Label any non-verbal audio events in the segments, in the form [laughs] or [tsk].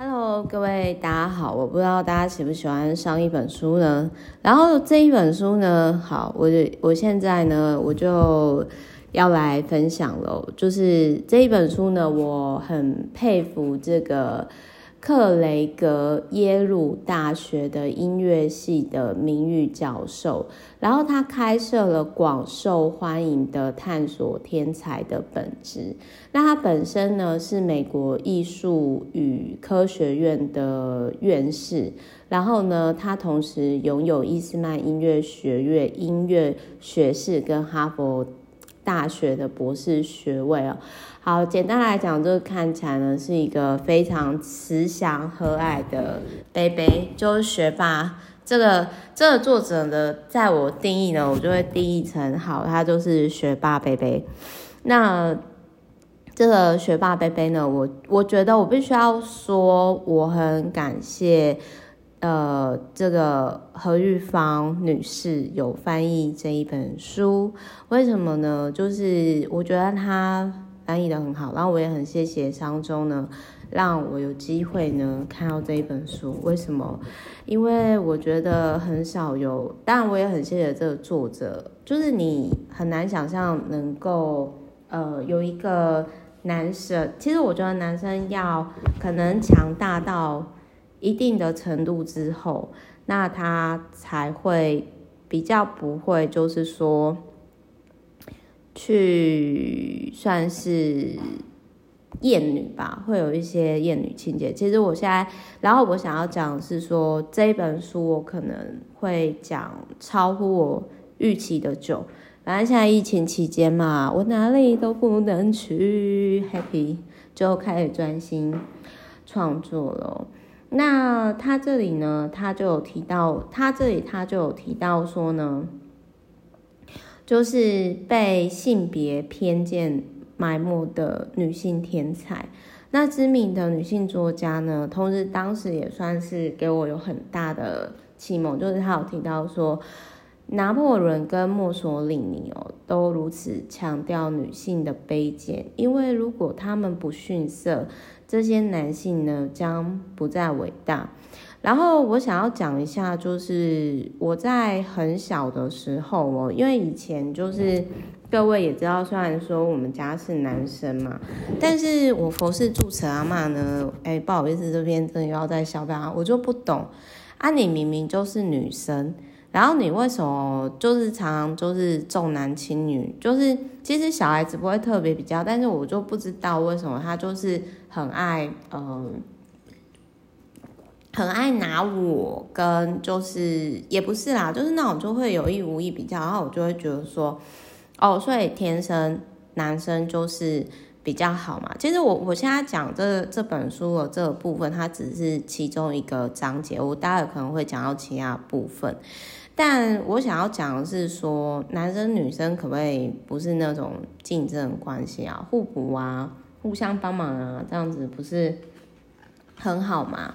Hello，各位大家好，我不知道大家喜不喜欢上一本书呢？然后这一本书呢，好，我我现在呢，我就要来分享喽，就是这一本书呢，我很佩服这个。克雷格耶鲁大学的音乐系的名誉教授，然后他开设了广受欢迎的探索天才的本质。那他本身呢，是美国艺术与科学院的院士，然后呢，他同时拥有伊斯曼音乐学院音乐学士跟哈佛大学的博士学位哦。好，简单来讲，这个看起来呢是一个非常慈祥和蔼的贝贝，就是学霸。这个这个作者呢，在我定义呢，我就会定义成好，他就是学霸贝贝。那这个学霸贝贝呢，我我觉得我必须要说，我很感谢呃这个何玉芳女士有翻译这一本书。为什么呢？就是我觉得她。翻译的很好，然后我也很谢谢商周呢，让我有机会呢看到这一本书。为什么？因为我觉得很少有，当然我也很谢谢这个作者，就是你很难想象能够呃有一个男生，其实我觉得男生要可能强大到一定的程度之后，那他才会比较不会就是说。去算是厌女吧，会有一些厌女情节。其实我现在，然后我想要讲的是说，这一本书我可能会讲超乎我预期的久。反正现在疫情期间嘛，我哪里都不能去，happy 就开始专心创作了。那他这里呢，他就有提到，他这里他就有提到说呢。就是被性别偏见埋没的女性天才，那知名的女性作家呢，同时当时也算是给我有很大的启蒙，就是他有提到说，拿破仑跟墨索里尼哦，都如此强调女性的卑贱，因为如果他们不逊色，这些男性呢将不再伟大。然后我想要讲一下，就是我在很小的时候哦，因为以前就是各位也知道，虽然说我们家是男生嘛，但是我佛系住持阿嬷呢，哎，不好意思，这边真的要再小表，我就不懂啊，你明明就是女生，然后你为什么就是常常就是重男轻女？就是其实小孩子不会特别比较，但是我就不知道为什么他就是很爱嗯。很爱拿我跟就是也不是啦，就是那种就会有意无意比较，然后我就会觉得说，哦，所以天生男生就是比较好嘛。其实我我现在讲这这本书的这个部分，它只是其中一个章节，我待会可能会讲到其他部分。但我想要讲的是说，男生女生可不可以不是那种竞争关系啊，互补啊，互相帮忙啊，这样子不是很好吗？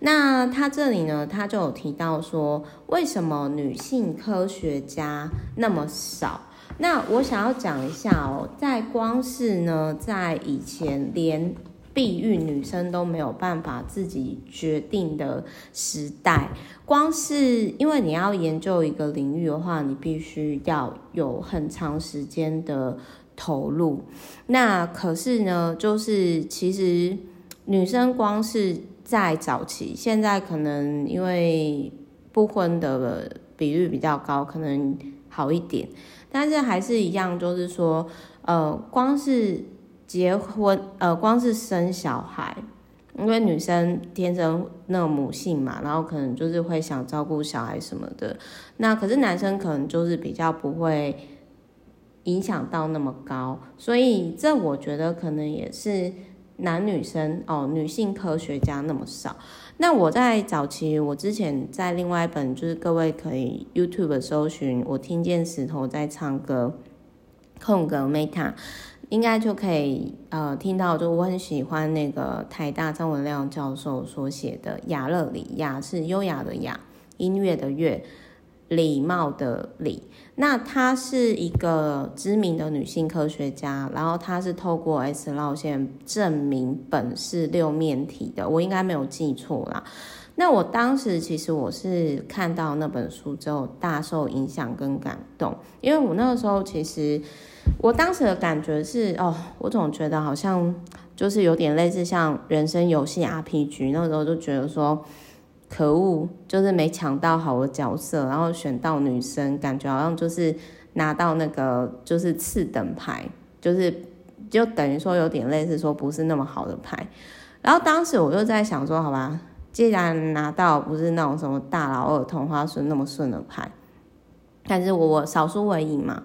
那他这里呢，他就有提到说，为什么女性科学家那么少？那我想要讲一下哦，在光是呢，在以前连避孕女生都没有办法自己决定的时代，光是因为你要研究一个领域的话，你必须要有很长时间的投入。那可是呢，就是其实女生光是在早期，现在可能因为不婚的比率比较高，可能好一点，但是还是一样，就是说，呃，光是结婚，呃，光是生小孩，因为女生天生那个母性嘛，然后可能就是会想照顾小孩什么的，那可是男生可能就是比较不会影响到那么高，所以这我觉得可能也是。男女生哦，女性科学家那么少。那我在早期，我之前在另外一本，就是各位可以 YouTube 搜寻，我听见石头在唱歌，空格 Meta，应该就可以呃听到。就我很喜欢那个台大张文亮教授所写的《雅乐里》，雅是优雅的雅，音乐的乐，礼貌的礼。那她是一个知名的女性科学家，然后她是透过 X 绕线证明本是六面体的，我应该没有记错啦。那我当时其实我是看到那本书之后大受影响跟感动，因为我那个时候其实我当时的感觉是哦，我总觉得好像就是有点类似像人生游戏 RPG，那个时候就觉得说可恶，就是没抢到好的角色，然后选到女生，感觉好像就是拿到那个就是次等牌，就是就等于说有点类似说不是那么好的牌，然后当时我就在想说，好吧。既然拿到不是那种什么大老二、同花顺那么顺的牌，但是我我少输为赢嘛，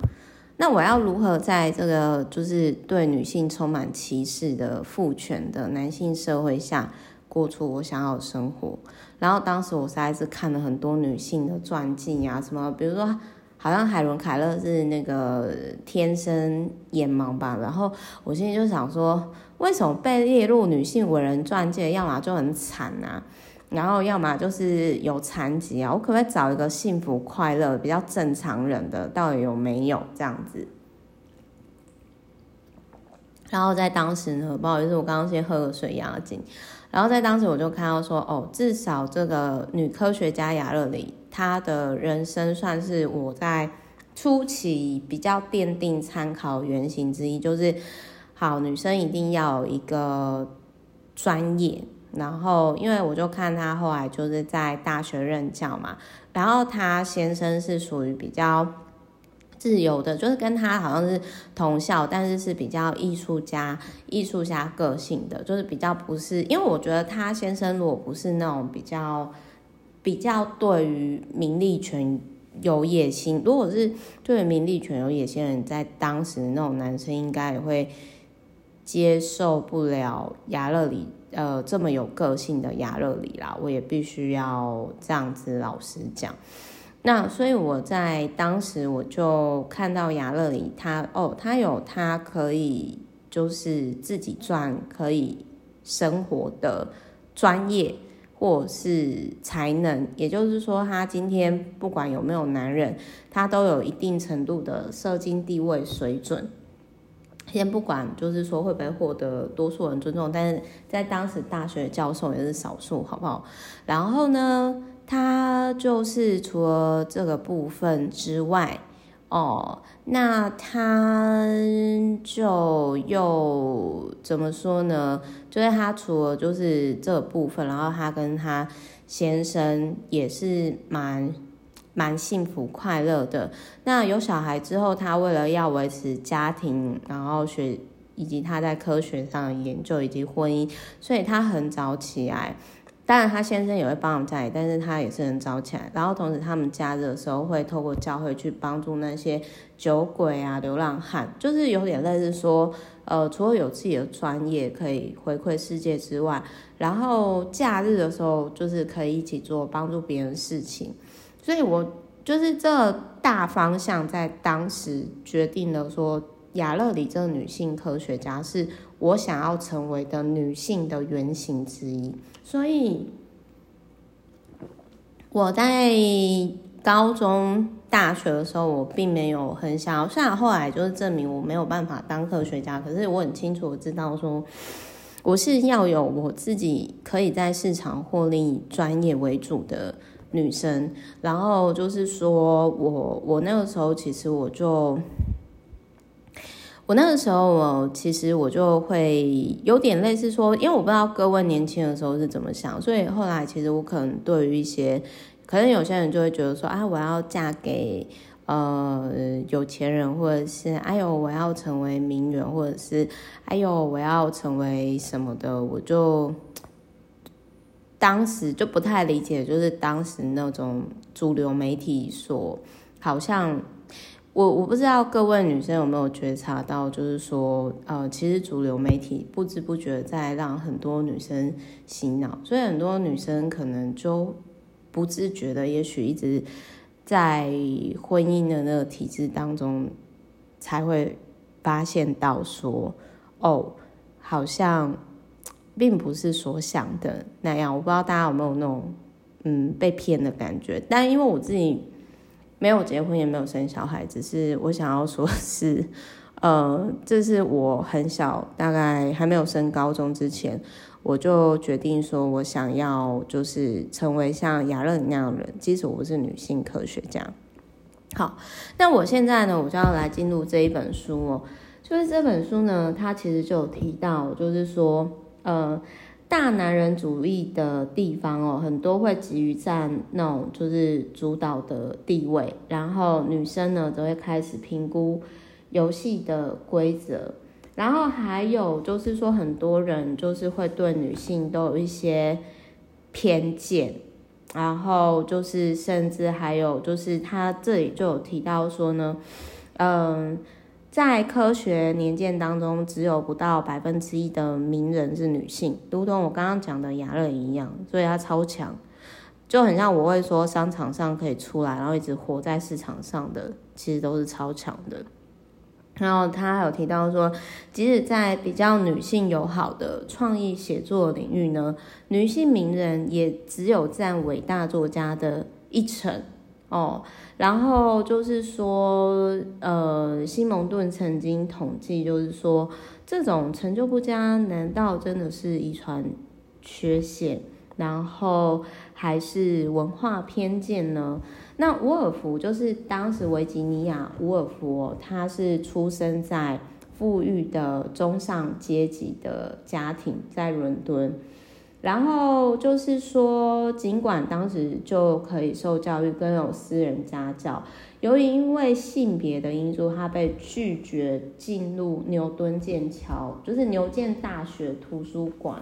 那我要如何在这个就是对女性充满歧视的父权的男性社会下过出我想要的生活？然后当时我实在是看了很多女性的传记啊，什么比如说好像海伦凯勒是那个天生眼盲吧，然后我现在就想说。为什么被列入女性伟人传记？要么就很惨啊，然后要么就是有残疾啊。我可不可以找一个幸福快乐、比较正常人的？到底有没有这样子？然后在当时呢，不好意思，我刚刚先喝了水压惊。然后在当时我就看到说，哦，至少这个女科学家亚勒里，她的人生算是我在初期比较奠定参考原型之一，就是。好，女生一定要有一个专业，然后因为我就看她后来就是在大学任教嘛，然后她先生是属于比较自由的，就是跟他好像是同校，但是是比较艺术家、艺术家个性的，就是比较不是，因为我觉得她先生如果不是那种比较比较对于名利权有野心，如果是对名利权有野心的人，在当时那种男生应该也会。接受不了亚勒里，呃，这么有个性的亚勒里啦，我也必须要这样子老实讲。那所以我在当时我就看到雅乐里他哦，他有他可以就是自己赚可以生活的专业或是才能，也就是说，他今天不管有没有男人，他都有一定程度的社经地位水准。先不管，就是说会不会获得多数人尊重，但是在当时大学教授也是少数，好不好？然后呢，他就是除了这个部分之外，哦，那他就又怎么说呢？就是他除了就是这部分，然后他跟他先生也是蛮。蛮幸福快乐的。那有小孩之后，他为了要维持家庭，然后学以及他在科学上的研究以及婚姻，所以他很早起来。当然，他先生也会帮忙家里，但是他也是很早起来。然后同时，他们假日的时候会透过教会去帮助那些酒鬼啊、流浪汉，就是有点类似说，呃，除了有自己的专业可以回馈世界之外，然后假日的时候就是可以一起做帮助别人事情。所以，我就是这大方向，在当时决定了说，亚勒里这个女性科学家是我想要成为的女性的原型之一。所以，我在高中、大学的时候，我并没有很想要。虽然后来就是证明我没有办法当科学家，可是我很清楚知道说，我是要有我自己可以在市场获利专业为主的。女生，然后就是说我，我那个时候其实我就，我那个时候我其实我就会有点类似说，因为我不知道各位年轻的时候是怎么想，所以后来其实我可能对于一些，可能有些人就会觉得说，啊，我要嫁给呃有钱人，或者是哎呦我要成为名媛，或者是哎呦我要成为什么的，我就。当时就不太理解，就是当时那种主流媒体所好像我我不知道各位女生有没有觉察到，就是说呃，其实主流媒体不知不觉在让很多女生洗脑，所以很多女生可能就不自觉的，也许一直在婚姻的那个体制当中，才会发现到说哦，好像。并不是所想的那样，我不知道大家有没有那种嗯被骗的感觉。但因为我自己没有结婚也没有生小孩，只是我想要说是，[laughs] 呃，这是我很小，大概还没有升高中之前，我就决定说我想要就是成为像亚乐那样的人，即使我不是女性科学家。好，那我现在呢，我就要来进入这一本书哦。就是这本书呢，它其实就有提到，就是说，呃，大男人主义的地方哦，很多会急于占那种就是主导的地位，然后女生呢，则会开始评估游戏的规则，然后还有就是说，很多人就是会对女性都有一些偏见。然后就是，甚至还有就是，他这里就有提到说呢，嗯，在科学年鉴当中，只有不到百分之一的名人是女性，如同我刚刚讲的雅乐一样，所以她超强，就很像我会说，商场上可以出来，然后一直活在市场上的，其实都是超强的。然后他还有提到说，即使在比较女性友好的创意写作领域呢，女性名人也只有占伟大作家的一成哦。然后就是说，呃，西蒙顿曾经统计，就是说，这种成就不佳，难道真的是遗传缺陷，然后还是文化偏见呢？那伍尔夫就是当时维吉尼亚伍尔夫，他是出生在富裕的中上阶级的家庭，在伦敦。然后就是说，尽管当时就可以受教育，跟有私人家教，由于因为性别的因素，他被拒绝进入牛顿剑桥，就是牛剑大学图书馆。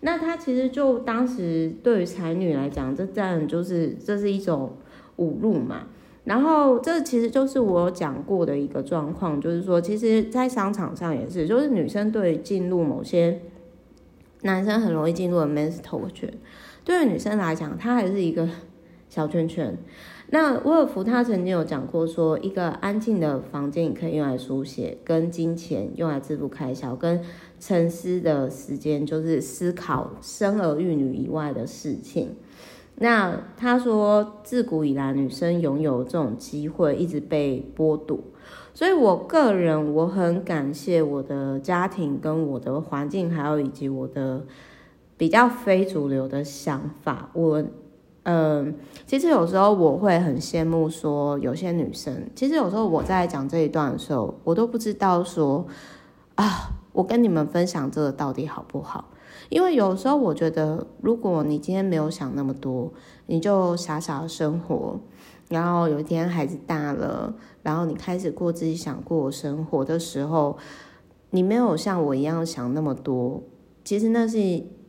那他其实就当时对于才女来讲，这当然就是这是一种。侮辱嘛，然后这其实就是我讲过的一个状况，就是说，其实，在商场上也是，就是女生对进入某些男生很容易进入 men's talk 圈，对于女生来讲，它还是一个小圈圈。那威尔夫他曾经有讲过说，一个安静的房间，你可以用来书写，跟金钱用来支付开销，跟沉思的时间，就是思考生儿育女以外的事情。那他说，自古以来，女生拥有这种机会一直被剥夺，所以我个人我很感谢我的家庭跟我的环境，还有以及我的比较非主流的想法。我，嗯，其实有时候我会很羡慕说有些女生，其实有时候我在讲这一段的时候，我都不知道说啊，我跟你们分享这个到底好不好。因为有时候我觉得，如果你今天没有想那么多，你就傻傻的生活，然后有一天孩子大了，然后你开始过自己想过的生活的时候，你没有像我一样想那么多，其实那是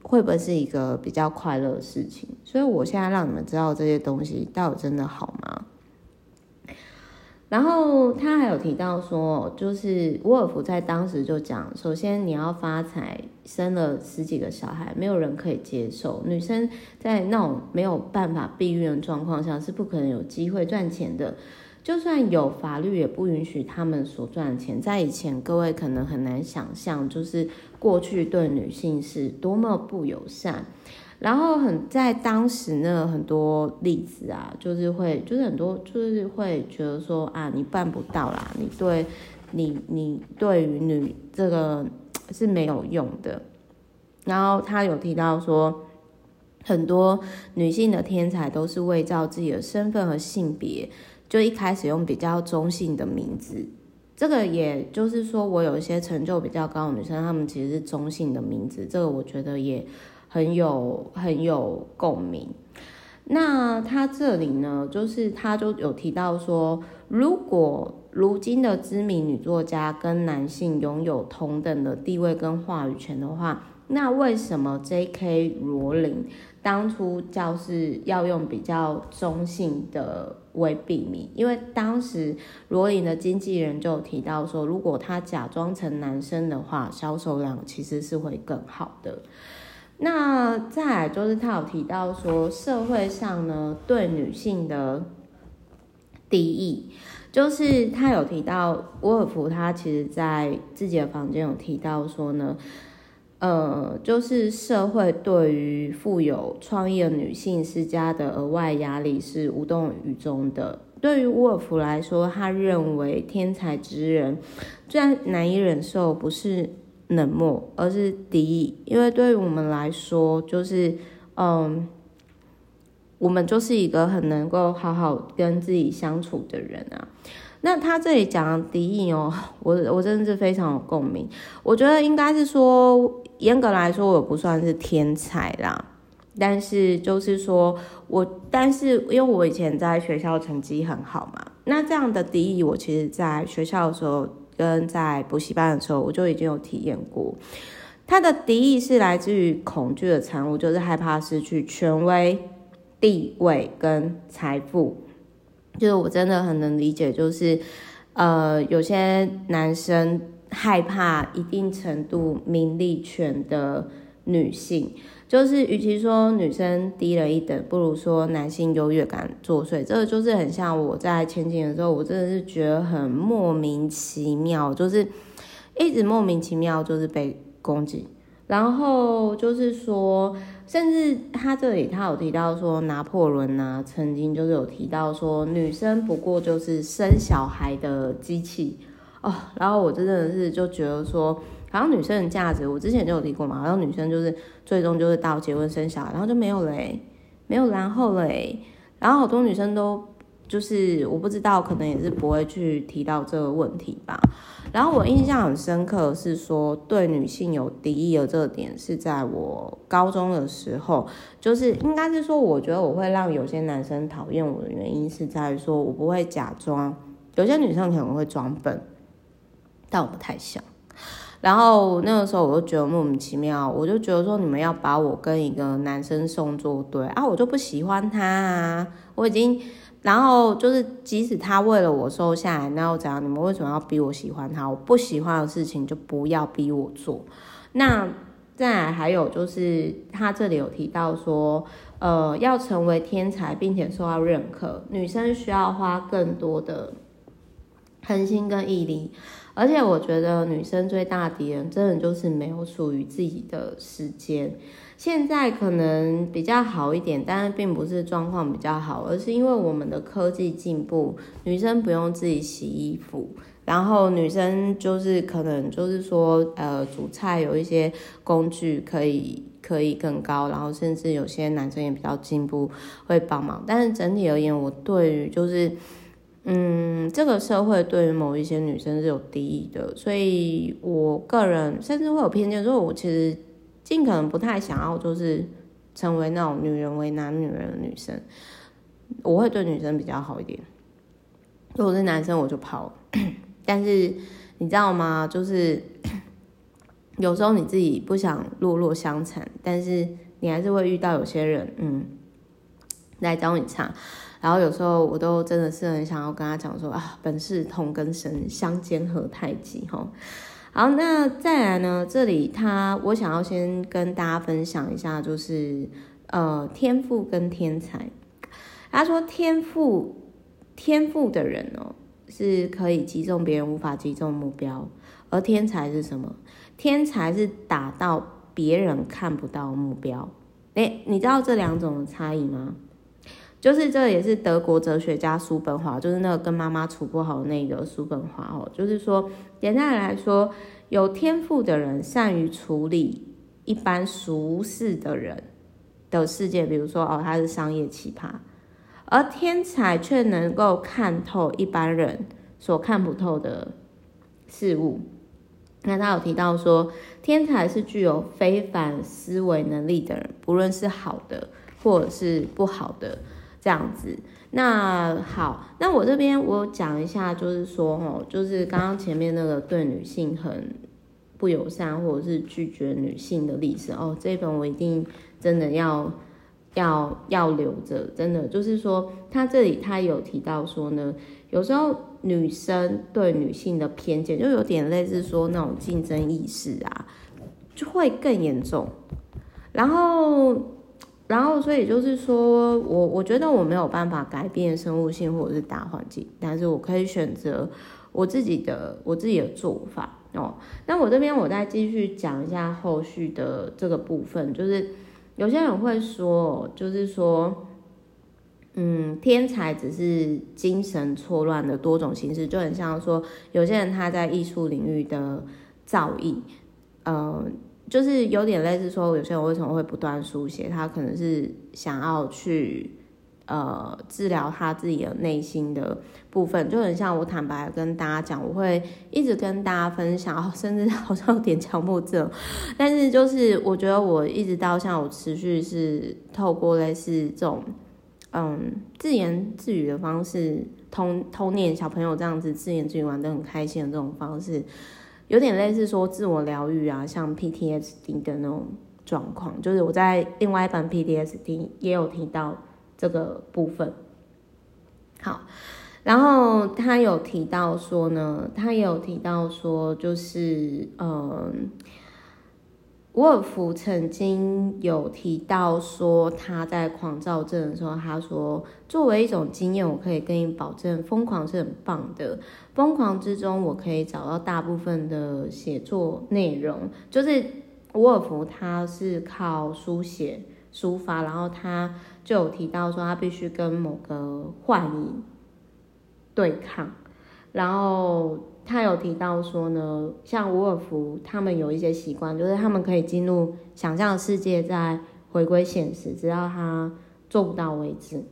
会不会是一个比较快乐的事情？所以我现在让你们知道这些东西到底真的好吗？然后他还有提到说，就是沃尔夫在当时就讲，首先你要发财，生了十几个小孩，没有人可以接受。女生在那种没有办法避孕的状况下，是不可能有机会赚钱的。就算有法律，也不允许他们所赚钱。在以前，各位可能很难想象，就是过去对女性是多么不友善。然后很在当时呢，很多例子啊，就是会，就是很多，就是会觉得说啊，你办不到啦，你对，你你对于女这个 [tsk] 是没有用的。然后他有提到说，很多女性的天才都是伪造自己的身份和性别，就一开始用比较中性的名字。这个也就是说，我有一些成就比较高的女生，她们其实是中性的名字。这个我觉得也。很有很有共鸣。那他这里呢，就是他就有提到说，如果如今的知名女作家跟男性拥有同等的地位跟话语权的话，那为什么 J.K. 罗琳当初就是要用比较中性的为笔名？因为当时罗琳的经纪人就提到说，如果他假装成男生的话，销售量其实是会更好的。那再来就是他有提到说，社会上呢对女性的敌意，就是他有提到沃尔夫他其实在自己的房间有提到说呢，呃，就是社会对于富有创意的女性施加的额外压力是无动于衷的。对于沃尔夫来说，他认为天才之人最难以忍受不是冷漠，而是敌意。因为对于我们来说，就是嗯，我们就是一个很能够好好跟自己相处的人啊。那他这里讲的敌意哦，我我真的是非常有共鸣。我觉得应该是说，严格来说，我不算是天才啦。但是就是说我，但是因为我以前在学校成绩很好嘛，那这样的敌意，我其实在学校的时候跟在补习班的时候，我就已经有体验过。他的敌意是来自于恐惧的产物，就是害怕失去权威、地位跟财富。就是我真的很能理解，就是呃，有些男生害怕一定程度名利权的女性。就是，与其说女生低了一等，不如说男性优越感作祟。这个就是很像我在前几年的时候，我真的是觉得很莫名其妙，就是一直莫名其妙就是被攻击。然后就是说，甚至他这里他有提到说，拿破仑呢曾经就是有提到说，女生不过就是生小孩的机器哦。然后我真的是就觉得说。好像女生的价值，我之前就有提过嘛。好像女生就是最终就是到结婚生小孩，然后就没有了，没有然后了。然后好多女生都就是我不知道，可能也是不会去提到这个问题吧。然后我印象很深刻是说，对女性有敌意的这点是在我高中的时候，就是应该是说，我觉得我会让有些男生讨厌我的原因是在于说我不会假装，有些女生可能会装笨，但我不太像。然后那个时候我就觉得莫名其妙，我就觉得说你们要把我跟一个男生送作对啊，我就不喜欢他啊，我已经，然后就是即使他为了我瘦下来，那又怎样？你们为什么要逼我喜欢他？我不喜欢的事情就不要逼我做。那再来还有就是他这里有提到说，呃，要成为天才并且受到认可，女生需要花更多的恒心跟毅力。而且我觉得女生最大敌人，真的就是没有属于自己的时间。现在可能比较好一点，但是并不是状况比较好，而是因为我们的科技进步，女生不用自己洗衣服，然后女生就是可能就是说，呃，煮菜有一些工具可以可以更高，然后甚至有些男生也比较进步，会帮忙。但是整体而言，我对于就是。嗯，这个社会对于某一些女生是有敌意的，所以我个人甚至会有偏见，所以我其实尽可能不太想要就是成为那种女人为难女人的女生，我会对女生比较好一点。如果是男生我就跑，但是你知道吗？就是有时候你自己不想落落相残，但是你还是会遇到有些人，嗯，来找你茬。然后有时候我都真的是很想要跟他讲说啊，本是同根生，相煎何太急哈。好，那再来呢？这里他我想要先跟大家分享一下，就是呃天赋跟天才。他说天赋天赋的人哦是可以击中别人无法击中目标，而天才是什么？天才是达到别人看不到目标。诶，你知道这两种的差异吗？就是这也是德国哲学家叔本华，就是那个跟妈妈处不好那个叔本华哦。就是说，简单来说，有天赋的人善于处理一般俗世的人的世界，比如说哦，他是商业奇葩，而天才却能够看透一般人所看不透的事物。那他有提到说，天才是具有非凡思维能力的人，不论是好的或者是不好的。这样子，那好，那我这边我讲一下，就是说，哦，就是刚刚前面那个对女性很不友善，或者是拒绝女性的历史，哦，这一本我一定真的要要要留着，真的就是说，他这里他有提到说呢，有时候女生对女性的偏见，就有点类似说那种竞争意识啊，就会更严重，然后。然后，所以就是说，我我觉得我没有办法改变生物性或者是大环境，但是我可以选择我自己的我自己的做法哦。那我这边我再继续讲一下后续的这个部分，就是有些人会说，就是说，嗯，天才只是精神错乱的多种形式，就很像说有些人他在艺术领域的造诣，呃，就是有点类似说有些人为什么会不断书写，他可能是想要去。呃，治疗他自己的内心的部分，就很像我坦白跟大家讲，我会一直跟大家分享，[laughs] 甚至好像有点强迫症，但是就是我觉得我一直到像，我持续是透过类似这种嗯自言自语的方式，童童年小朋友这样子自言自语玩得很开心的这种方式，有点类似说自我疗愈啊，像 PTSD 的那种状况，就是我在另外一本 PTSD 也有提到。这个部分，好，然后他有提到说呢，他也有提到说，就是嗯，伍尔夫曾经有提到说，他在狂躁症的时候，他说，作为一种经验，我可以跟你保证，疯狂是很棒的，疯狂之中，我可以找到大部分的写作内容，就是伍尔夫他是靠书写。抒发，然后他就有提到说，他必须跟某个幻影对抗，然后他有提到说呢，像伍尔夫他们有一些习惯，就是他们可以进入想象的世界，再回归现实，直到他做不到为止。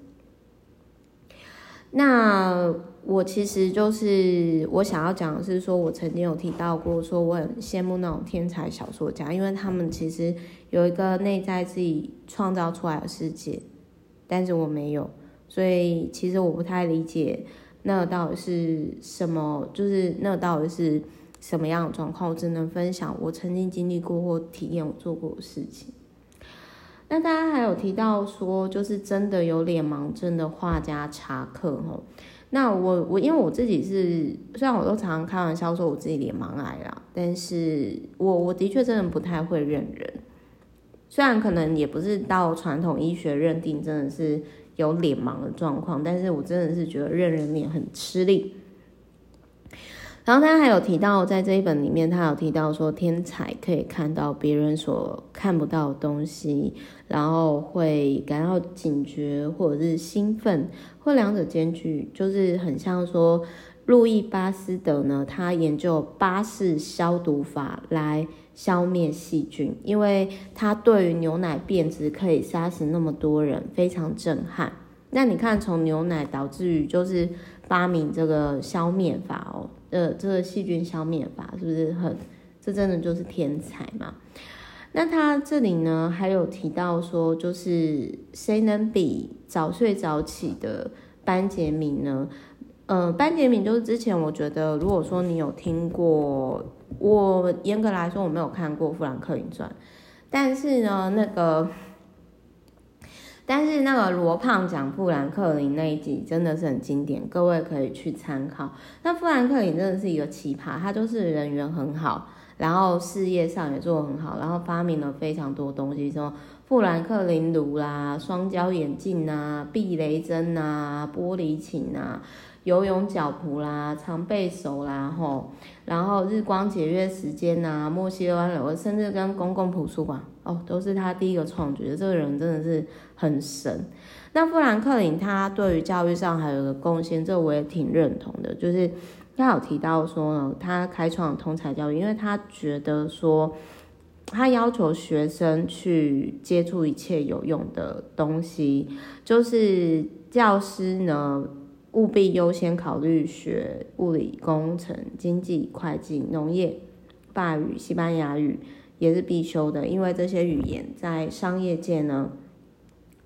那我其实就是我想要讲的是说，我曾经有提到过，说我很羡慕那种天才小说家，因为他们其实有一个内在自己创造出来的世界，但是我没有，所以其实我不太理解那到底是什么，就是那到底是什么样的状况，我只能分享我曾经经历过或体验我做过的事情。那大家还有提到说，就是真的有脸盲症的画家查克吼。那我我因为我自己是，虽然我都常常开玩笑说我自己脸盲癌啦，但是我我的确真的不太会认人。虽然可能也不是到传统医学认定真的是有脸盲的状况，但是我真的是觉得认人脸很吃力。然后他还有提到，在这一本里面，他有提到说，天才可以看到别人所看不到的东西，然后会感到警觉或者是兴奋，或两者兼具，就是很像说，路易巴斯德呢，他研究巴氏消毒法来消灭细菌，因为他对于牛奶变质可以杀死那么多人，非常震撼。那你看，从牛奶导致于就是发明这个消灭法哦。呃，这个细菌消灭法是不是很？这真的就是天才嘛？那他这里呢，还有提到说，就是谁能比早睡早起的班杰明呢？呃，班杰明就是之前我觉得，如果说你有听过，我严格来说我没有看过《富兰克林传》，但是呢，那个。但是那个罗胖讲富兰克林那一集真的是很经典，各位可以去参考。那富兰克林真的是一个奇葩，他就是人缘很好，然后事业上也做得很好，然后发明了非常多东西，什么富兰克林炉啦、双焦眼镜啊、避雷针啊、玻璃琴啊。游泳脚蹼啦，常备手啦，吼，然后日光节约时间呐、啊，墨西哥湾流，甚至跟公共图书馆哦，都是他第一个创举的。这个人真的是很神。那富兰克林他对于教育上还有个贡献，这我也挺认同的，就是他有提到说呢，他开创通才教育，因为他觉得说，他要求学生去接触一切有用的东西，就是教师呢。务必优先考虑学物理、工程、经济、会计、农业、法语、西班牙语也是必修的，因为这些语言在商业界呢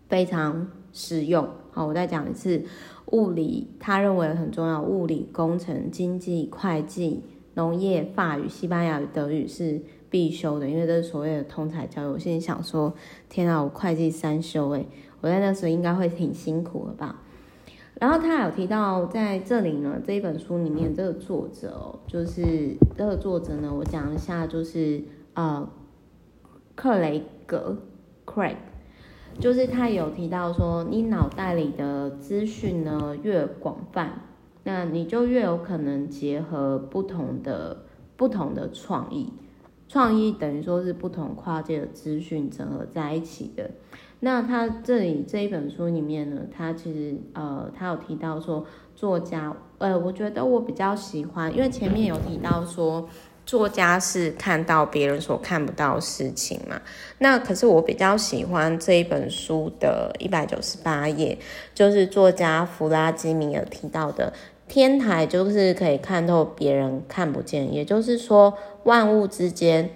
非常实用。好，我再讲一次，物理他认为很重要，物理、工程、经济、会计、农业、法语、西班牙语、德语是必修的，因为这是所谓的通才教育。我现在想说，天啊，我会计三修诶，我在那时候应该会挺辛苦的吧。然后他有提到，在这里呢，这一本书里面，这个作者哦，就是这个作者呢，我讲一下，就是呃，克雷格 （Craig），就是他有提到说，你脑袋里的资讯呢越广泛，那你就越有可能结合不同的不同的创意，创意等于说是不同跨界的资讯整合在一起的。那他这里这一本书里面呢，他其实呃，他有提到说作家，呃，我觉得我比较喜欢，因为前面有提到说作家是看到别人所看不到的事情嘛。那可是我比较喜欢这一本书的一百九十八页，就是作家弗拉基米尔提到的天台，就是可以看透别人看不见，也就是说万物之间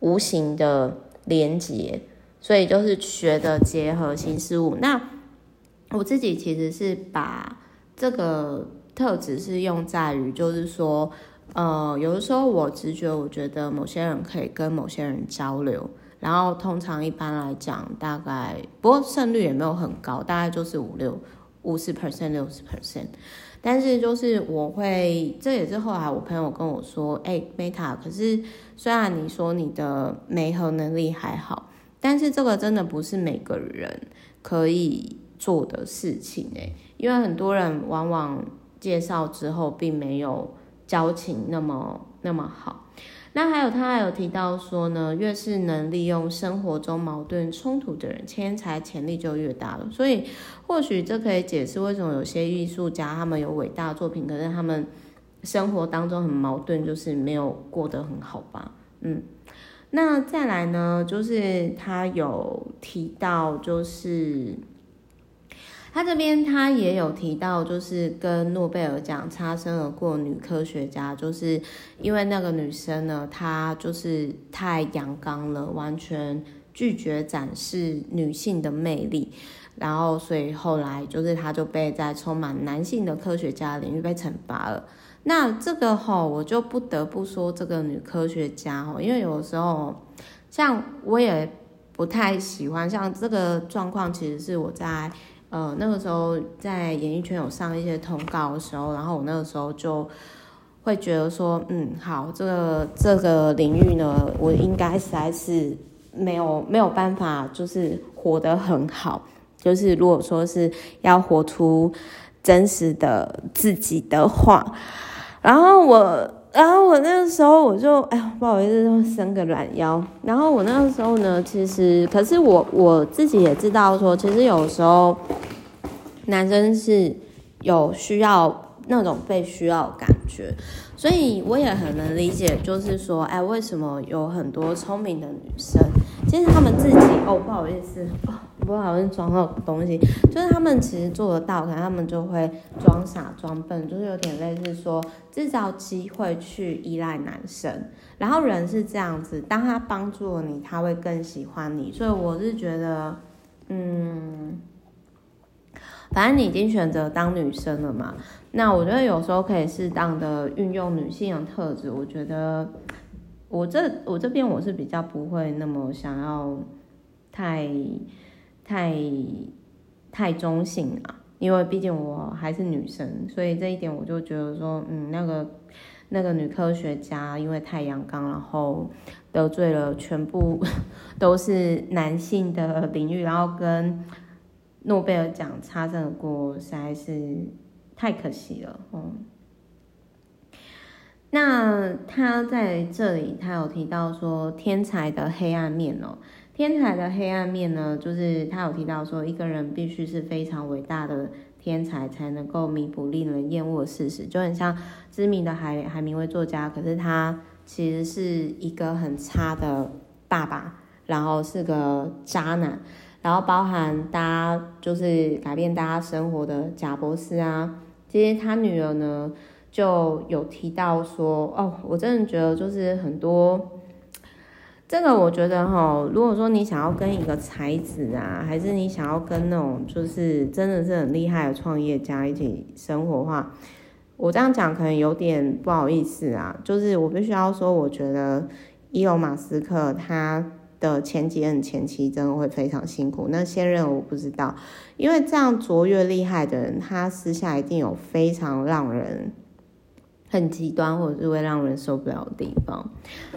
无形的连结。所以就是学的结合新事物。那我自己其实是把这个特质是用在于，就是说，呃，有的时候我直觉我觉得某些人可以跟某些人交流，然后通常一般来讲，大概不过胜率也没有很高，大概就是五六五十 percent 六十 percent。但是就是我会，这也是后来我朋友跟我说，哎，Meta，可是虽然你说你的媒合能力还好。但是这个真的不是每个人可以做的事情诶，因为很多人往往介绍之后并没有交情那么那么好。那还有他还有提到说呢，越是能利用生活中矛盾冲突的人，天才潜力就越大了。所以或许这可以解释为什么有些艺术家他们有伟大的作品，可是他们生活当中很矛盾，就是没有过得很好吧？嗯。那再来呢，就是他有提到，就是他这边他也有提到，就是跟诺贝尔奖擦身而过女科学家，就是因为那个女生呢，她就是太阳刚了，完全拒绝展示女性的魅力，然后所以后来就是她就被在充满男性的科学家领域被惩罚了。那这个吼，我就不得不说这个女科学家吼，因为有时候像我也不太喜欢像这个状况，其实是我在呃那个时候在演艺圈有上一些通告的时候，然后我那个时候就会觉得说，嗯，好，这个这个领域呢，我应该实在是没有没有办法，就是活得很好，就是如果说是要活出真实的自己的话。然后我，然后我那个时候我就，哎呀，不好意思，就伸个懒腰。然后我那个时候呢，其实，可是我我自己也知道说，其实有时候男生是有需要那种被需要感觉，所以我也很能理解，就是说，哎，为什么有很多聪明的女生，其实她们自己，哦，不好意思。不好像装到东西，就是他们其实做得到，可能他们就会装傻装笨，就是有点类似说制造机会去依赖男生。然后人是这样子，当他帮助了你，他会更喜欢你。所以我是觉得，嗯，反正你已经选择当女生了嘛，那我觉得有时候可以适当的运用女性的特质。我觉得我这我这边我是比较不会那么想要太。太太中性了，因为毕竟我还是女生，所以这一点我就觉得说，嗯，那个那个女科学家因为太阳刚，然后得罪了全部 [laughs] 都是男性的领域，然后跟诺贝尔奖擦身而过，实在是太可惜了，嗯。那他在这里，他有提到说天才的黑暗面哦。天才的黑暗面呢，就是他有提到说，一个人必须是非常伟大的天才，才能够弥补令人厌恶的事实。就很像知名的海海明威作家，可是他其实是一个很差的爸爸，然后是个渣男，然后包含大家就是改变大家生活的贾博士啊，其实他女儿呢就有提到说，哦，我真的觉得就是很多。这个我觉得哈，如果说你想要跟一个才子啊，还是你想要跟那种就是真的是很厉害的创业家一起生活的话，我这样讲可能有点不好意思啊。就是我必须要说，我觉得伊隆马斯克他的前几任前妻真的会非常辛苦。那现任我不知道，因为这样卓越厉害的人，他私下一定有非常让人。很极端，或者是会让人受不了的地方。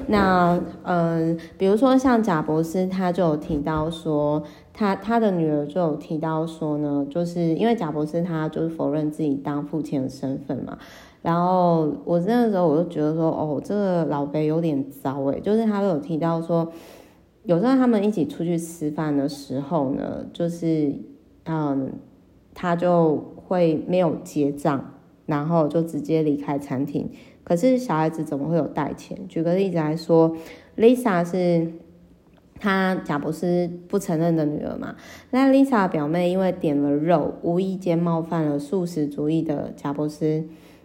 那，嗯、比如说像贾博士，他就有提到说，他他的女儿就有提到说呢，就是因为贾博士他就是否认自己当父亲的身份嘛。然后我那个时候我就觉得说，哦，这个老辈有点糟诶，就是他有提到说，有时候他们一起出去吃饭的时候呢，就是嗯，他就会没有结账，然后就直接离开餐厅。可是小孩子怎么会有带钱？举个例子来说，Lisa 是他贾伯斯不承认的女儿嘛？那 Lisa 表妹因为点了肉，无意间冒犯了素食主义的贾伯斯，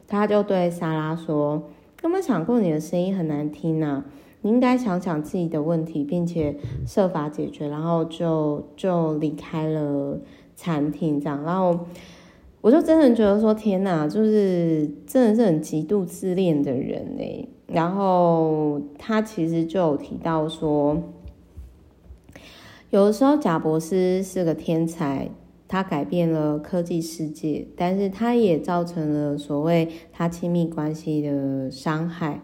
他就对莎拉说：“有没有想过你的声音很难听啊？”你应该想想自己的问题，并且设法解决，然后就就离开了餐厅，这样。然后我就真的觉得说，天哪，就是真的是很极度自恋的人呢。然后他其实就有提到说，有的时候贾博士是个天才，他改变了科技世界，但是他也造成了所谓他亲密关系的伤害。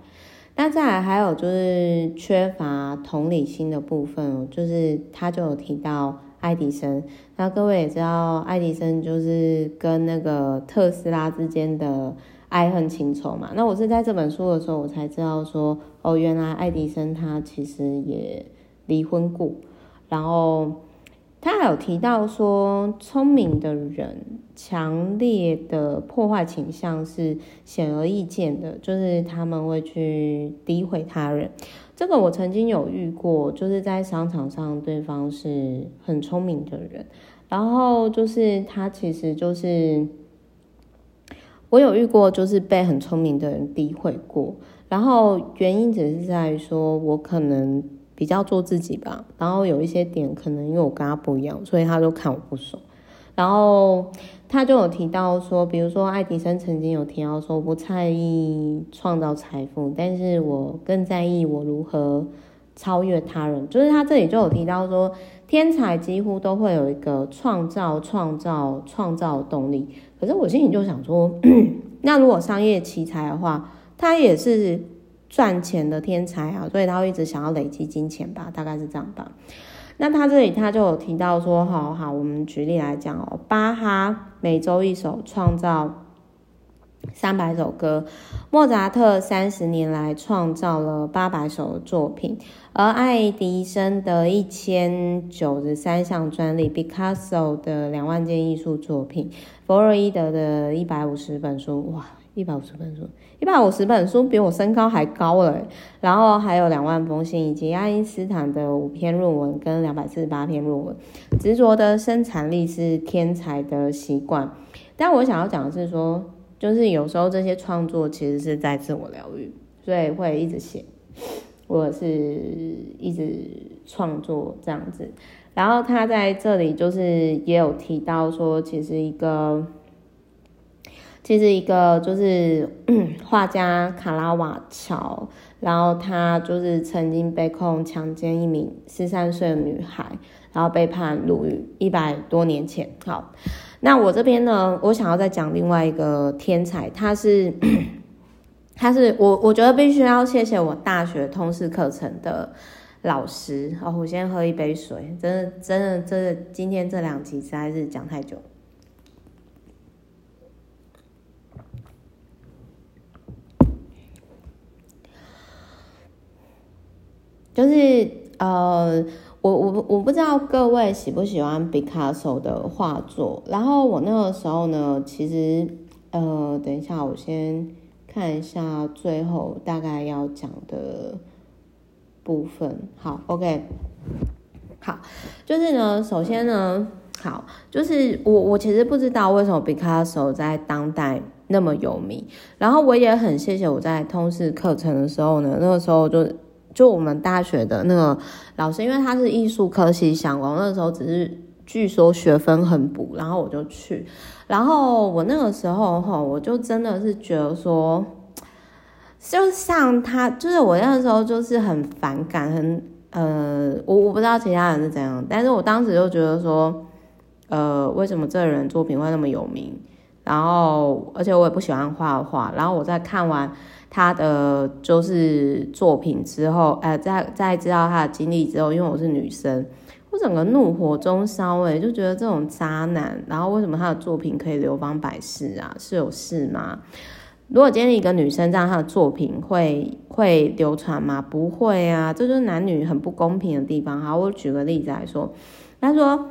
那再来还有就是缺乏同理心的部分，就是他就有提到爱迪生。那各位也知道，爱迪生就是跟那个特斯拉之间的爱恨情仇嘛。那我是在这本书的时候，我才知道说，哦，原来爱迪生他其实也离婚过，然后。他还有提到说，聪明的人强烈的破坏倾向是显而易见的，就是他们会去诋毁他人。这个我曾经有遇过，就是在商场上，对方是很聪明的人，然后就是他其实就是我有遇过，就是被很聪明的人诋毁过，然后原因只是在于说我可能。比较做自己吧，然后有一些点可能因为我跟他不一样，所以他就看我不爽。然后他就有提到说，比如说爱迪生曾经有提到说，不在意创造财富，但是我更在意我如何超越他人。就是他这里就有提到说，天才几乎都会有一个创造、创造、创造的动力。可是我心里就想说，那如果商业奇才的话，他也是。赚钱的天才啊，所以他会一直想要累积金钱吧，大概是这样吧。那他这里他就有提到说，好好，我们举例来讲哦，巴哈每周一首创造三百首歌，莫扎特三十年来创造了八百首作品，而爱迪生的一千九十三项专利，Picasso 的两万件艺术作品，弗洛伊德的一百五十本书，哇，一百五十本书。一百五十本书比我身高还高了，然后还有两万封信，以及爱因斯坦的五篇论文跟两百四十八篇论文。执着的生产力是天才的习惯，但我想要讲的是说，就是有时候这些创作其实是在自我疗愈，所以会一直写，或者是一直创作这样子。然后他在这里就是也有提到说，其实一个。这是一个就是 [clears throat] 画家卡拉瓦乔，然后他就是曾经被控强奸一名十三岁的女孩，然后被判入狱一百多年前。好，那我这边呢，我想要再讲另外一个天才，他是 [clears throat] 他是我我觉得必须要谢谢我大学通识课程的老师。哦，我先喝一杯水，真的真的真的，今天这两集实在是讲太久。就是呃，我我我不知道各位喜不喜欢毕卡索的画作。然后我那个时候呢，其实呃，等一下我先看一下最后大概要讲的部分。好，OK，好，就是呢，首先呢，好，就是我我其实不知道为什么毕卡索在当代那么有名。然后我也很谢谢我在通识课程的时候呢，那个时候就。就我们大学的那个老师，因为他是艺术科系相关，那时候只是据说学分很补，然后我就去。然后我那个时候哈，我就真的是觉得说，[tsk] 就像他，就是我那个时候就是很反感，很呃，我我不知道其他人是怎样，但是我当时就觉得说，呃，为什么这人作品会那么有名？然后而且我也不喜欢画画，然后我在看完。他的就是作品之后，呃，在在知道他的经历之后，因为我是女生，我整个怒火中烧，哎，就觉得这种渣男，然后为什么他的作品可以流芳百世啊？是有事吗？如果今天一个女生这样，她的作品会会流传吗？不会啊，这就是男女很不公平的地方。好，我举个例子来说，他说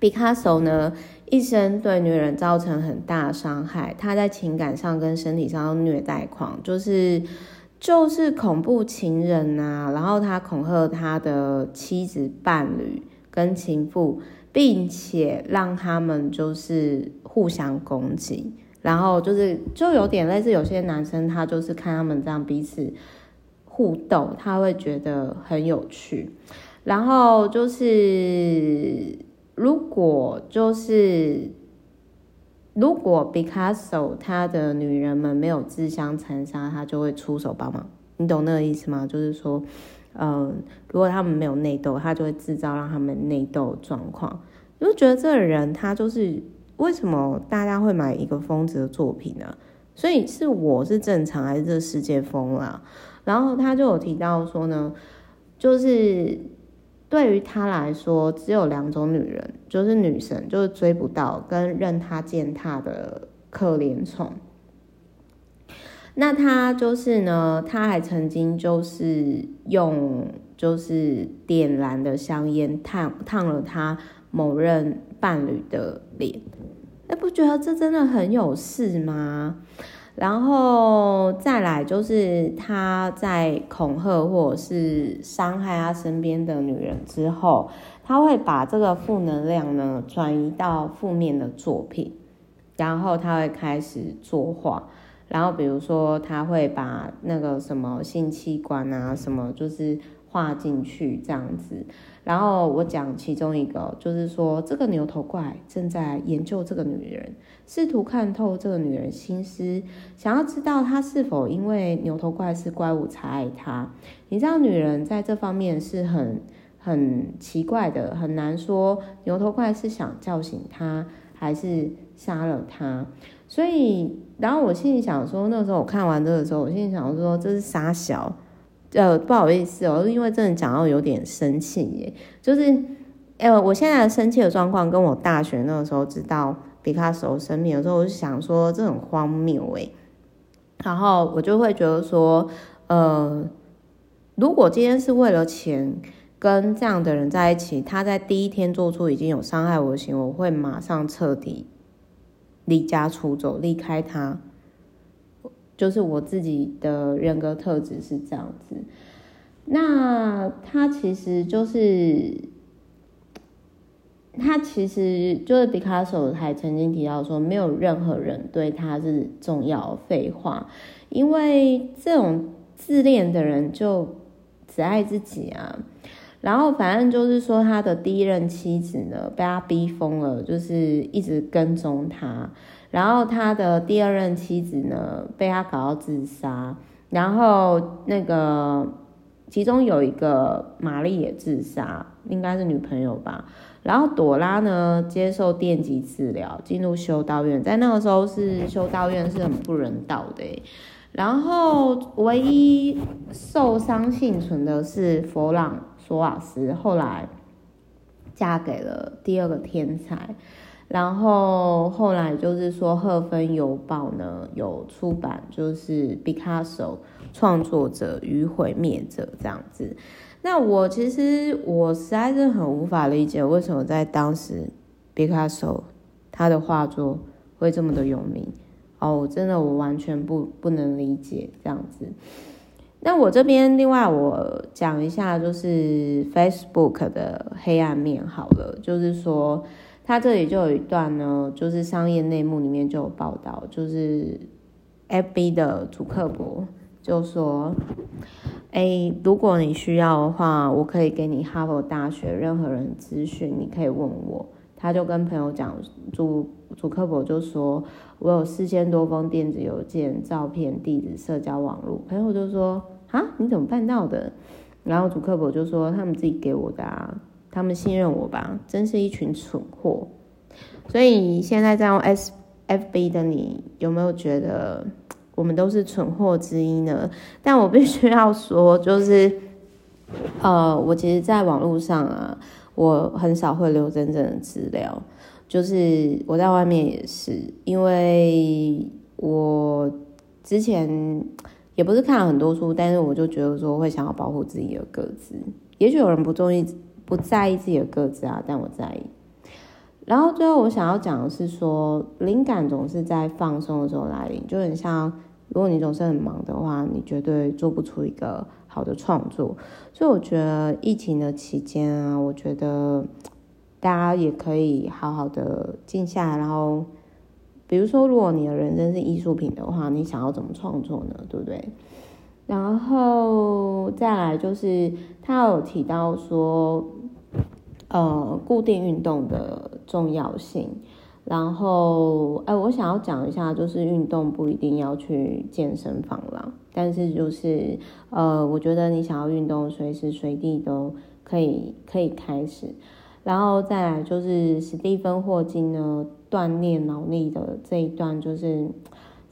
毕加索呢，一生对女人造成很大伤害，他在情感上跟身体上虐待狂，就是就是恐怖情人啊，然后他恐吓他的妻子、伴侣跟情妇，并且让他们就是互相攻击。然后就是，就有点类似有些男生，他就是看他们这样彼此互斗，他会觉得很有趣。然后就是，如果就是如果 Picasso 他的女人们没有自相残杀，他就会出手帮忙。你懂那个意思吗？就是说，嗯，如果他们没有内斗，他就会制造让他们内斗状况。你会觉得这个人他就是。为什么大家会买一个疯子的作品呢？所以是我是正常还是这世界疯了？然后他就有提到说呢，就是对于他来说，只有两种女人，就是女神，就是追不到跟任他践踏的可怜虫。那他就是呢，他还曾经就是用就是点燃的香烟烫烫了他某任伴侣的脸。那不觉得这真的很有事吗？然后再来就是他在恐吓或者是伤害他身边的女人之后，他会把这个负能量呢转移到负面的作品，然后他会开始作画，然后比如说他会把那个什么性器官啊什么就是画进去这样子。然后我讲其中一个，就是说这个牛头怪正在研究这个女人，试图看透这个女人心思，想要知道她是否因为牛头怪是怪物才爱她。你知道女人在这方面是很很奇怪的，很难说牛头怪是想叫醒她还是杀了她。所以，然后我心里想说，那时候我看完这个时候，我心里想说这是杀小。呃，不好意思哦，因为真的讲到有点生气耶，就是，呃，我现在的生气的状况跟我大学那个时候知道比卡索生命的时候，我就想说这很荒谬哎，然后我就会觉得说，呃，如果今天是为了钱跟这样的人在一起，他在第一天做出已经有伤害我的行为，我会马上彻底离家出走，离开他。就是我自己的人格特质是这样子，那他其实就是，他其实就是毕卡索还曾经提到说，没有任何人对他是重要废话，因为这种自恋的人就只爱自己啊。然后反正就是说，他的第一任妻子呢被他逼疯了，就是一直跟踪他。然后他的第二任妻子呢，被他搞到自杀。然后那个其中有一个玛丽也自杀，应该是女朋友吧。然后朵拉呢，接受电击治疗，进入修道院。在那个时候是修道院是很不人道的。然后唯一受伤幸存的是弗朗索瓦斯，后来嫁给了第二个天才。然后后来就是说，《赫芬邮报》呢有出版，就是毕卡索创作者与毁灭者这样子。那我其实我实在是很无法理解，为什么在当时毕卡索他的画作会这么的有名哦，真的我完全不不能理解这样子。那我这边另外我讲一下，就是 Facebook 的黑暗面好了，就是说。他这里就有一段呢，就是商业内幕里面就有报道，就是 FB 的主客博就说：“哎，如果你需要的话，我可以给你哈佛大学任何人资讯，你可以问我。”他就跟朋友讲，主主客博就说：“我有四千多封电子邮件、照片、地址、社交网络。”朋友就说：“啊，你怎么办到的？”然后主客博就说：“他们自己给我的啊。”他们信任我吧，真是一群蠢货。所以现在在用 S F B 的你，有没有觉得我们都是蠢货之一呢？但我必须要说，就是呃，我其实，在网络上啊，我很少会留真正的资料。就是我在外面也是，因为我之前也不是看了很多书，但是我就觉得说会想要保护自己的个子。也许有人不中意、不在意自己的个子啊，但我在意。然后最后我想要讲的是说，灵感总是在放松的时候来临，就很像如果你总是很忙的话，你绝对做不出一个好的创作。所以我觉得疫情的期间啊，我觉得大家也可以好好的静下来，然后。比如说，如果你的人生是艺术品的话，你想要怎么创作呢？对不对？然后再来就是，他有提到说，呃，固定运动的重要性。然后，哎，我想要讲一下，就是运动不一定要去健身房啦，但是就是，呃，我觉得你想要运动，随时随地都可以可以开始。然后再来就是史蒂芬霍金呢，锻炼脑力的这一段，就是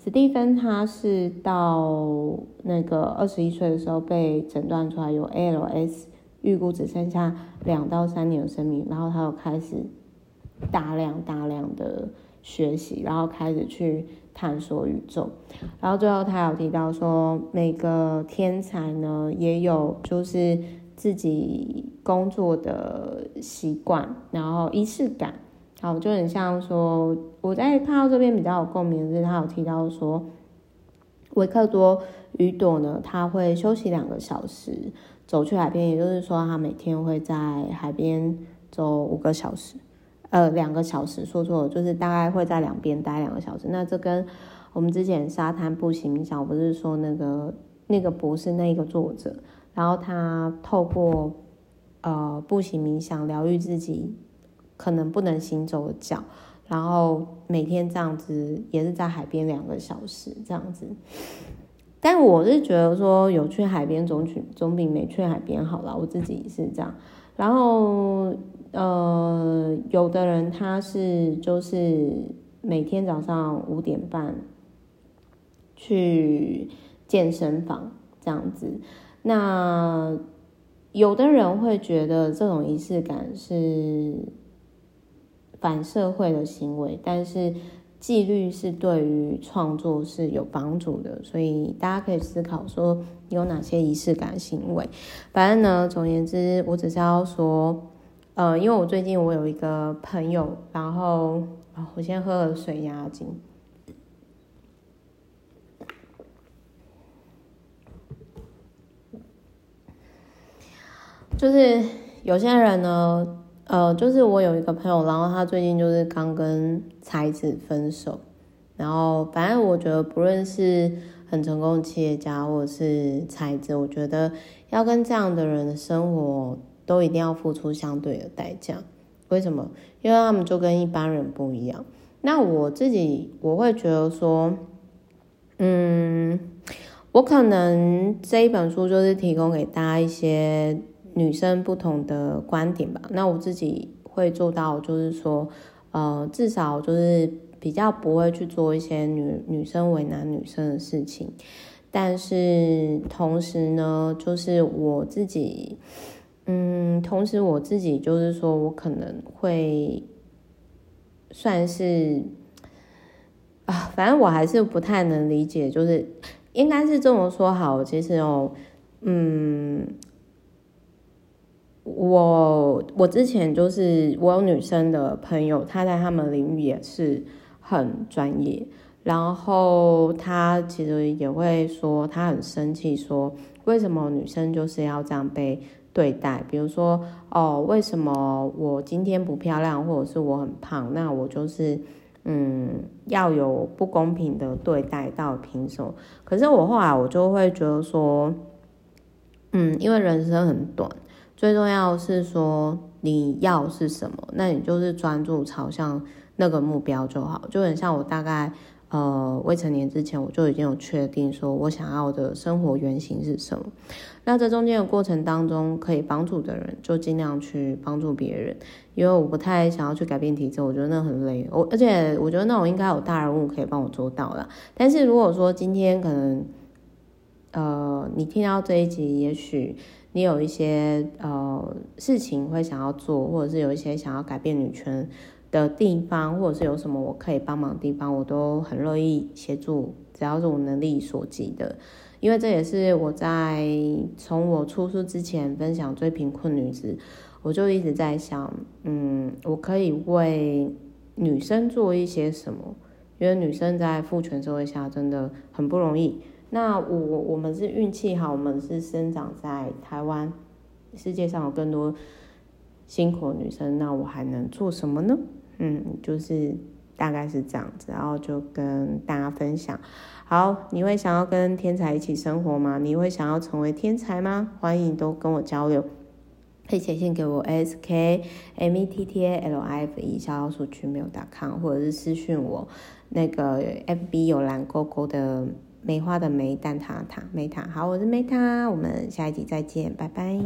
史蒂芬他是到那个二十一岁的时候被诊断出来有 ALS，预估只剩下两到三年的生命，然后他又开始大量大量的学习，然后开始去探索宇宙，然后最后他有提到说，每个天才呢也有就是。自己工作的习惯，然后仪式感，好，就很像说，我在看到这边比较有共鸣的是，他有提到说，维克多雨朵呢，他会休息两个小时，走去海边，也就是说，他每天会在海边走五个小时，呃，两个小时，说错了，就是大概会在两边待两个小时。那这跟我们之前沙滩步行冥想，我不是说那个那个博士那个作者。然后他透过呃步行冥想疗愈自己可能不能行走的脚，然后每天这样子也是在海边两个小时这样子。但我是觉得说有去海边总去总比没去海边好啦，我自己是这样。然后呃有的人他是就是每天早上五点半去健身房这样子。那有的人会觉得这种仪式感是反社会的行为，但是纪律是对于创作是有帮助的，所以大家可以思考说有哪些仪式感行为。反正呢，总言之，我只是要说，呃，因为我最近我有一个朋友，然后，我先喝了水压惊。就是有些人呢，呃，就是我有一个朋友，然后他最近就是刚跟才子分手，然后反正我觉得不论是很成功的企业家或者是才子，我觉得要跟这样的人的生活都一定要付出相对的代价。为什么？因为他们就跟一般人不一样。那我自己我会觉得说，嗯，我可能这一本书就是提供给大家一些。女生不同的观点吧，那我自己会做到，就是说，呃，至少就是比较不会去做一些女女生为难女生的事情，但是同时呢，就是我自己，嗯，同时我自己就是说我可能会算是啊，反正我还是不太能理解，就是应该是这么说好，其实哦，嗯。我我之前就是我有女生的朋友，她在他们领域也是很专业，然后她其实也会说，她很生气，说为什么女生就是要这样被对待？比如说哦，为什么我今天不漂亮，或者是我很胖，那我就是嗯要有不公平的对待，到凭什么？可是我后来我就会觉得说，嗯，因为人生很短。最重要是说你要是什么，那你就是专注朝向那个目标就好。就很像我大概呃未成年之前，我就已经有确定说我想要的生活原型是什么。那在中间的过程当中，可以帮助的人就尽量去帮助别人，因为我不太想要去改变体质，我觉得那很累。我而且我觉得那种应该有大人物可以帮我做到啦。但是如果说今天可能呃你听到这一集，也许。你有一些呃事情会想要做，或者是有一些想要改变女权的地方，或者是有什么我可以帮忙的地方，我都很乐意协助，只要是我能力所及的。因为这也是我在从我出书之前分享最贫困女子，我就一直在想，嗯，我可以为女生做一些什么？因为女生在父权社会下真的很不容易。那我我们是运气好，我们是生长在台湾，世界上有更多辛苦女生，那我还能做什么呢？嗯，就是大概是这样子，然后就跟大家分享。好，你会想要跟天才一起生活吗？你会想要成为天才吗？欢迎都跟我交流，可以写信给我 s k m e t t a l i f e 小老鼠 gmail.com，或者是私讯我那个 f b 有蓝勾勾的梅花的梅蛋挞的塔，梅塔。好，我是梅塔，我们下一集再见，拜拜。